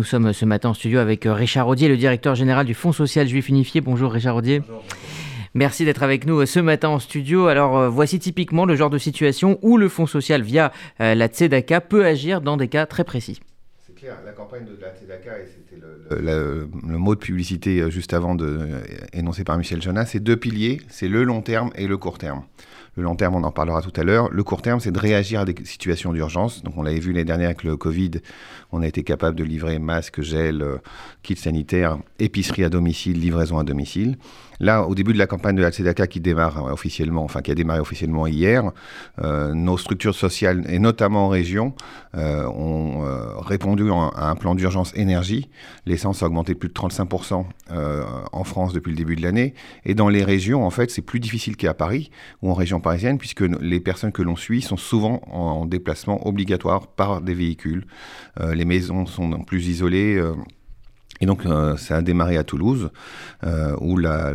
nous sommes ce matin en studio avec Richard Audier, le directeur général du Fonds social juif unifié. Bonjour Richard Audier. Bonjour. Merci d'être avec nous ce matin en studio. Alors voici typiquement le genre de situation où le Fonds social via la Tzedaka peut agir dans des cas très précis. La campagne de la Tzedaka, et c'était le, mot de publicité juste avant de, énoncé par Michel Jonas, c'est deux piliers, c'est le long terme et le court terme. Le long terme, on en parlera tout à l'heure. Le court terme, c'est de réagir à des situations d'urgence. Donc, on l'avait vu l'année dernière avec le Covid. On a été capable de livrer masques, gel, euh, kits sanitaires, épicerie à domicile, livraison à domicile. Là, au début de la campagne de la Tzedaka qui démarre euh, officiellement, enfin qui a démarré officiellement hier, euh, nos structures sociales, et notamment en région, ont répondu à un plan d'urgence énergie. L'essence a augmenté de plus de 35% en France depuis le début de l'année. Et dans les régions, en fait, c'est plus difficile qu'à Paris ou en région parisienne, puisque les personnes que l'on suit sont souvent en, déplacement obligatoire par des véhicules. Euh, les maisons sont plus isolées. Euh, et donc, euh, ça a démarré à Toulouse, où la,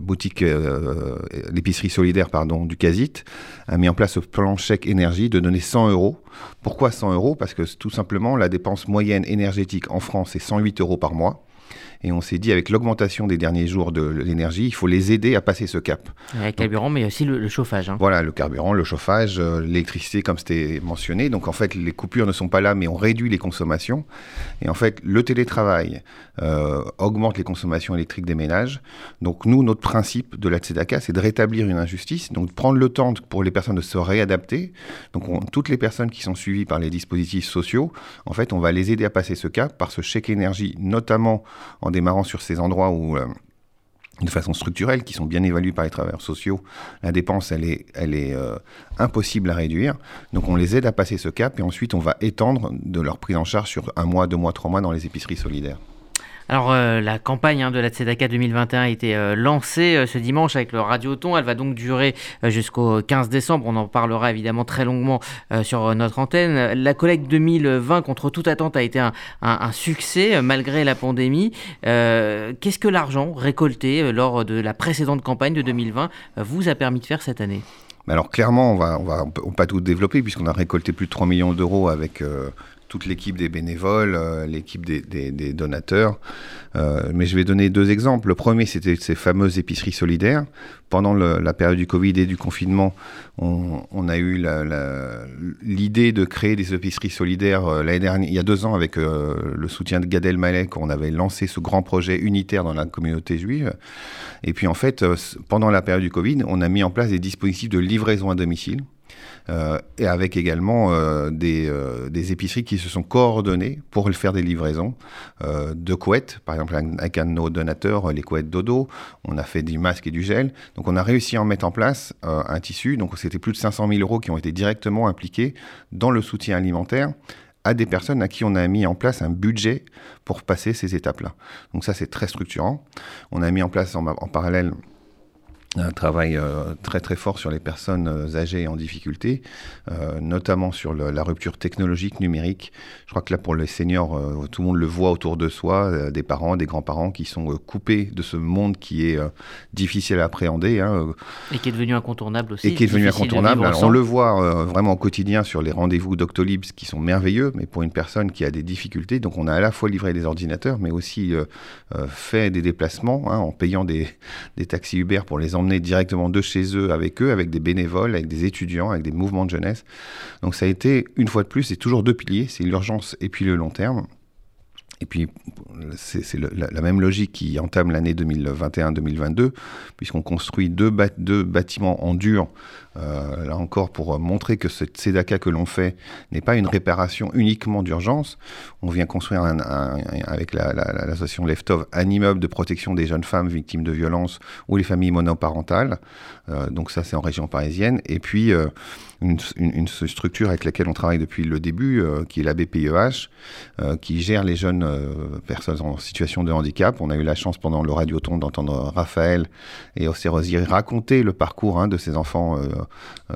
boutique, l'épicerie solidaire, pardon, du Casit a mis en place ce plan chèque énergie de donner 100 euros. Pourquoi 100 euros? Parce que tout simplement, la dépense moyenne énergétique en France est 108 euros par mois. Et on s'est dit, avec l'augmentation des derniers jours de l'énergie, il faut les aider à passer ce cap. Le carburant, mais aussi le, chauffage. Hein. Voilà, le carburant, le chauffage, euh, l'électricité, comme c'était mentionné. Donc en fait, les coupures ne sont pas là, mais on réduit les consommations. Et en fait, le télétravail euh, augmente les consommations électriques des ménages. Donc nous, notre principe de la Tzedaka, c'est de rétablir une injustice, donc prendre le temps pour les personnes de se réadapter. Donc toutes les personnes qui sont suivies par les dispositifs sociaux, en fait, on va les aider à passer ce cap par ce chèque énergie, notamment en démarrant sur ces endroits où, euh, de façon structurelle, qui sont bien évalués par les travailleurs sociaux, la dépense, elle est, euh, impossible à réduire. Donc on les aide à passer ce cap et ensuite on va étendre de leur prise en charge sur un mois, deux mois, trois mois dans les épiceries solidaires. Alors euh, la campagne hein, de la Tzedaka 2021 a été euh, lancée euh, ce dimanche avec le Radioton. Elle va donc durer jusqu'au 15 décembre. On en parlera évidemment très longuement sur notre antenne. La collecte 2020 contre toute attente a été un, succès malgré la pandémie. Qu'est-ce que l'argent récolté lors de la précédente campagne de 2020 vous a permis de faire cette année? Alors clairement, on va, on va, pas tout développer puisqu'on a récolté plus de 3 millions d'euros avec toute l'équipe des bénévoles, euh, l'équipe des, donateurs. Euh, mais je vais donner deux exemples. Le premier, c'était ces fameuses épiceries solidaires. Pendant la période du Covid et du confinement, on, a eu l'idée de créer des épiceries solidaires euh, l'année dernière, il y a deux ans, avec le soutien de Gad Elmalek, on avait lancé ce grand projet unitaire dans la communauté juive. Et puis en fait, pendant la période du Covid, on a mis en place des dispositifs de livraison à domicile. Euh, et avec également euh, des, euh, des, épiceries qui se sont coordonnées pour faire des livraisons de couettes, par exemple avec un de nos donateurs, les couettes dodo, on a fait du masque et du gel, donc on a réussi à en mettre en place un tissu, donc c'était plus de 500 000 euros qui ont été directement impliqués dans le soutien alimentaire à des personnes à qui on a mis en place un budget pour passer ces étapes-là. Donc ça, c'est très structurant. On a mis en place en parallèle un travail euh, très très fort sur les personnes euh, âgées et en difficulté, euh, notamment sur la rupture technologique numérique. Je crois que là pour les seniors, tout le monde le voit autour de soi, des parents, des grands-parents qui sont coupés de ce monde qui est difficile à appréhender. Hein, et qui est devenu incontournable aussi. Et qui est devenu incontournable. on le voit vraiment au quotidien sur les rendez-vous Doctolib qui sont merveilleux, mais pour une personne qui a des difficultés, donc on a à la fois livré des ordinateurs, mais aussi fait des déplacements hein, en payant des, des taxis Uber pour les emmener directement de chez eux avec eux, avec des bénévoles, avec des étudiants, avec des mouvements de jeunesse. Donc ça a été, une fois de plus, c'est toujours deux piliers, c'est l'urgence et puis le long terme. Et puis, c'est la, même logique qui entame l'année 2021-2022, puisqu'on construit deux, bâtiments en dur euh, là encore, pour montrer que ce tzedaka que l'on fait n'est pas une réparation uniquement d'urgence. On vient construire avec l'association Leftov un immeuble de protection des jeunes femmes victimes de violences ou les familles monoparentales. Euh, donc ça, c'est en région parisienne. Et puis, euh, une, structure avec laquelle on travaille depuis le début, qui est la BPEH, qui gère les jeunes personnes en situation de handicap. On a eu la chance pendant le radioton d'entendre Raphaël et Océrosier raconter le parcours hein, de ces enfants euh,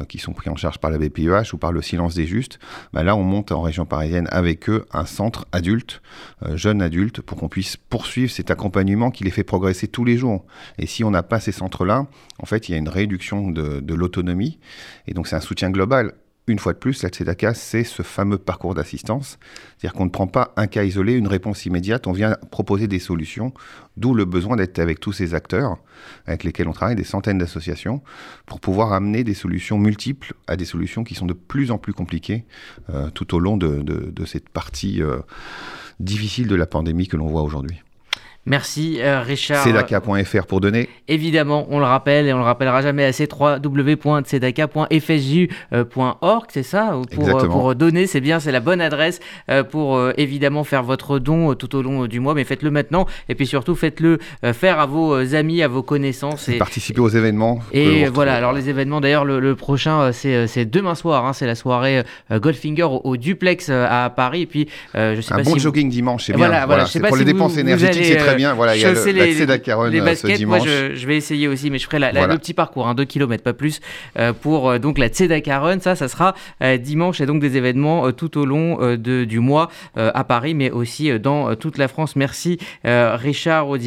qui sont pris en charge par la BPEH ou par le Silence des Justes, bah là on monte en région parisienne avec eux un centre adulte, euh, jeune adulte, pour qu'on puisse poursuivre cet accompagnement qui les fait progresser tous les jours. Et si on n'a pas ces centres-là, en fait il y a une réduction de l'autonomie, et donc c'est un soutien global une fois de plus, la Tzedaka, c'est ce fameux parcours d'assistance. C'est-à-dire qu'on ne prend pas un cas isolé, une réponse immédiate, on vient proposer des solutions, d'où le besoin d'être avec tous ces acteurs avec lesquels on travaille, des centaines d'associations, pour pouvoir amener des solutions multiples à des solutions qui sont de plus en plus compliquées euh, tout au long de, cette partie euh, difficile de la pandémie que l'on voit aujourd'hui. Merci euh, Richard. Cedaka.fr pour donner. Évidemment, on le rappelle et on le rappellera jamais assez www.cedaka.fsju.org, c'est ça pour, euh, pour donner, c'est bien, c'est la bonne adresse euh, pour évidemment faire votre don tout au long du mois, mais faites-le maintenant et puis surtout faites-le faire à vos amis, à vos connaissanses. Et, participer aux événements. Et voilà, alors les événements d'ailleurs, le, prochain c'est demain soir, hein, c'est la soirée Goldfinger au, Duplex à Paris et puis je sais Un bon jogging dimanche, c'est bien. Voilà, voilà, pour les dépenses énergétiques, c'est très bien. Voilà, il y a le, les, euh, baskets. Moi, je, je, vais essayer aussi, mais je ferai la, la, le petit parcours, hein, 2 km, pas plus, euh, pour euh, donc la Tzedaka Run. Ça, ça sera dimanche et donc des événements tout au long de, du mois à Paris, mais aussi dans toute la France. Merci Richard Audier.